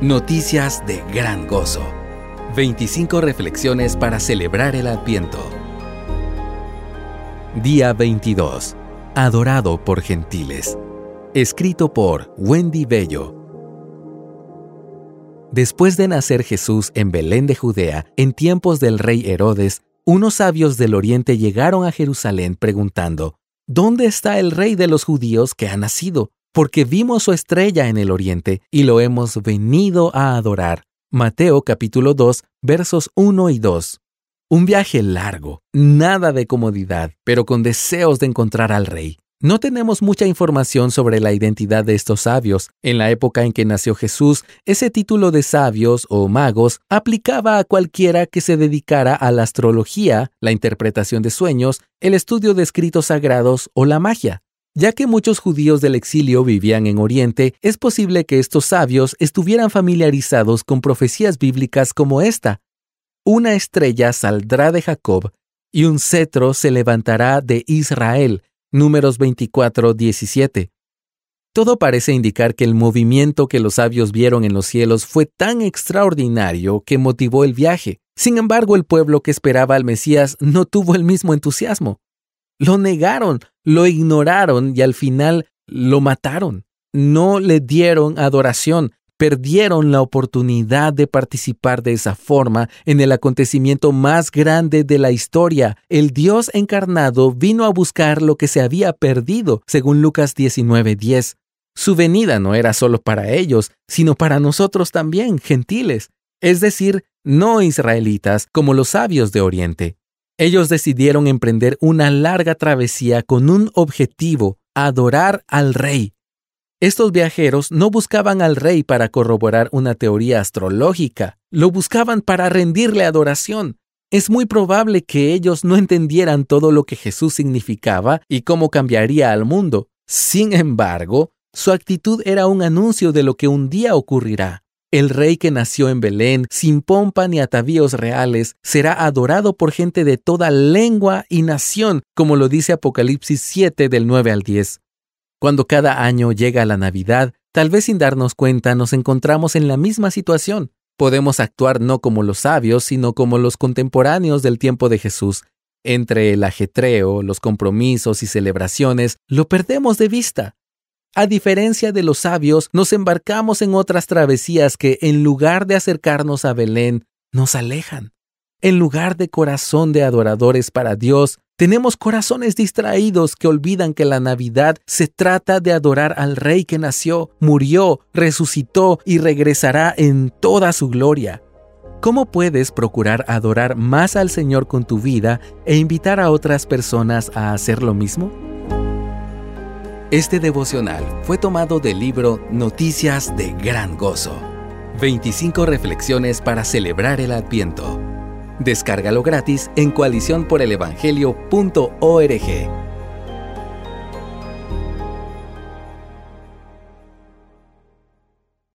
Noticias de gran gozo. 25 reflexiones para celebrar el Adviento. Día 22. Adorado por gentiles. Escrito por Wendy Bello. Después de nacer Jesús en Belén de Judea, en tiempos del rey Herodes, unos sabios del oriente llegaron a Jerusalén preguntando, ¿Dónde está el rey de los judíos que ha nacido? Porque vimos su estrella en el oriente y lo hemos venido a adorar. Mateo capítulo 2 versos 1 y 2. Un viaje largo, nada de comodidad, pero con deseos de encontrar al rey. No tenemos mucha información sobre la identidad de estos sabios. En la época en que nació Jesús, ese título de sabios o magos aplicaba a cualquiera que se dedicara a la astrología, la interpretación de sueños, el estudio de escritos sagrados o la magia. Ya que muchos judíos del exilio vivían en Oriente, es posible que estos sabios estuvieran familiarizados con profecías bíblicas como esta. Una estrella saldrá de Jacob y un cetro se levantará de Israel Números 24, 17. Todo parece indicar que el movimiento que los sabios vieron en los cielos fue tan extraordinario que motivó el viaje. Sin embargo, el pueblo que esperaba al Mesías no tuvo el mismo entusiasmo. Lo negaron, lo ignoraron y al final lo mataron. No le dieron adoración, perdieron la oportunidad de participar de esa forma en el acontecimiento más grande de la historia. El Dios encarnado vino a buscar lo que se había perdido, según Lucas 19:10. Su venida no era solo para ellos, sino para nosotros también, gentiles, es decir, no israelitas como los sabios de Oriente. Ellos decidieron emprender una larga travesía con un objetivo, adorar al Rey, estos viajeros no buscaban al rey para corroborar una teoría astrológica, lo buscaban para rendirle adoración. Es muy probable que ellos no entendieran todo lo que Jesús significaba y cómo cambiaría al mundo. Sin embargo, su actitud era un anuncio de lo que un día ocurrirá. El rey que nació en Belén, sin pompa ni atavíos reales, será adorado por gente de toda lengua y nación, como lo dice Apocalipsis 7 del 9 al 10. Cuando cada año llega la Navidad, tal vez sin darnos cuenta nos encontramos en la misma situación. Podemos actuar no como los sabios, sino como los contemporáneos del tiempo de Jesús. Entre el ajetreo, los compromisos y celebraciones, lo perdemos de vista. A diferencia de los sabios, nos embarcamos en otras travesías que, en lugar de acercarnos a Belén, nos alejan. En lugar de corazón de adoradores para Dios, tenemos corazones distraídos que olvidan que la Navidad se trata de adorar al Rey que nació, murió, resucitó y regresará en toda su gloria. ¿Cómo puedes procurar adorar más al Señor con tu vida e invitar a otras personas a hacer lo mismo? Este devocional fue tomado del libro Noticias de Gran Gozo. 25 reflexiones para celebrar el Adviento Descárgalo gratis en coaliciónporelevangelio.org.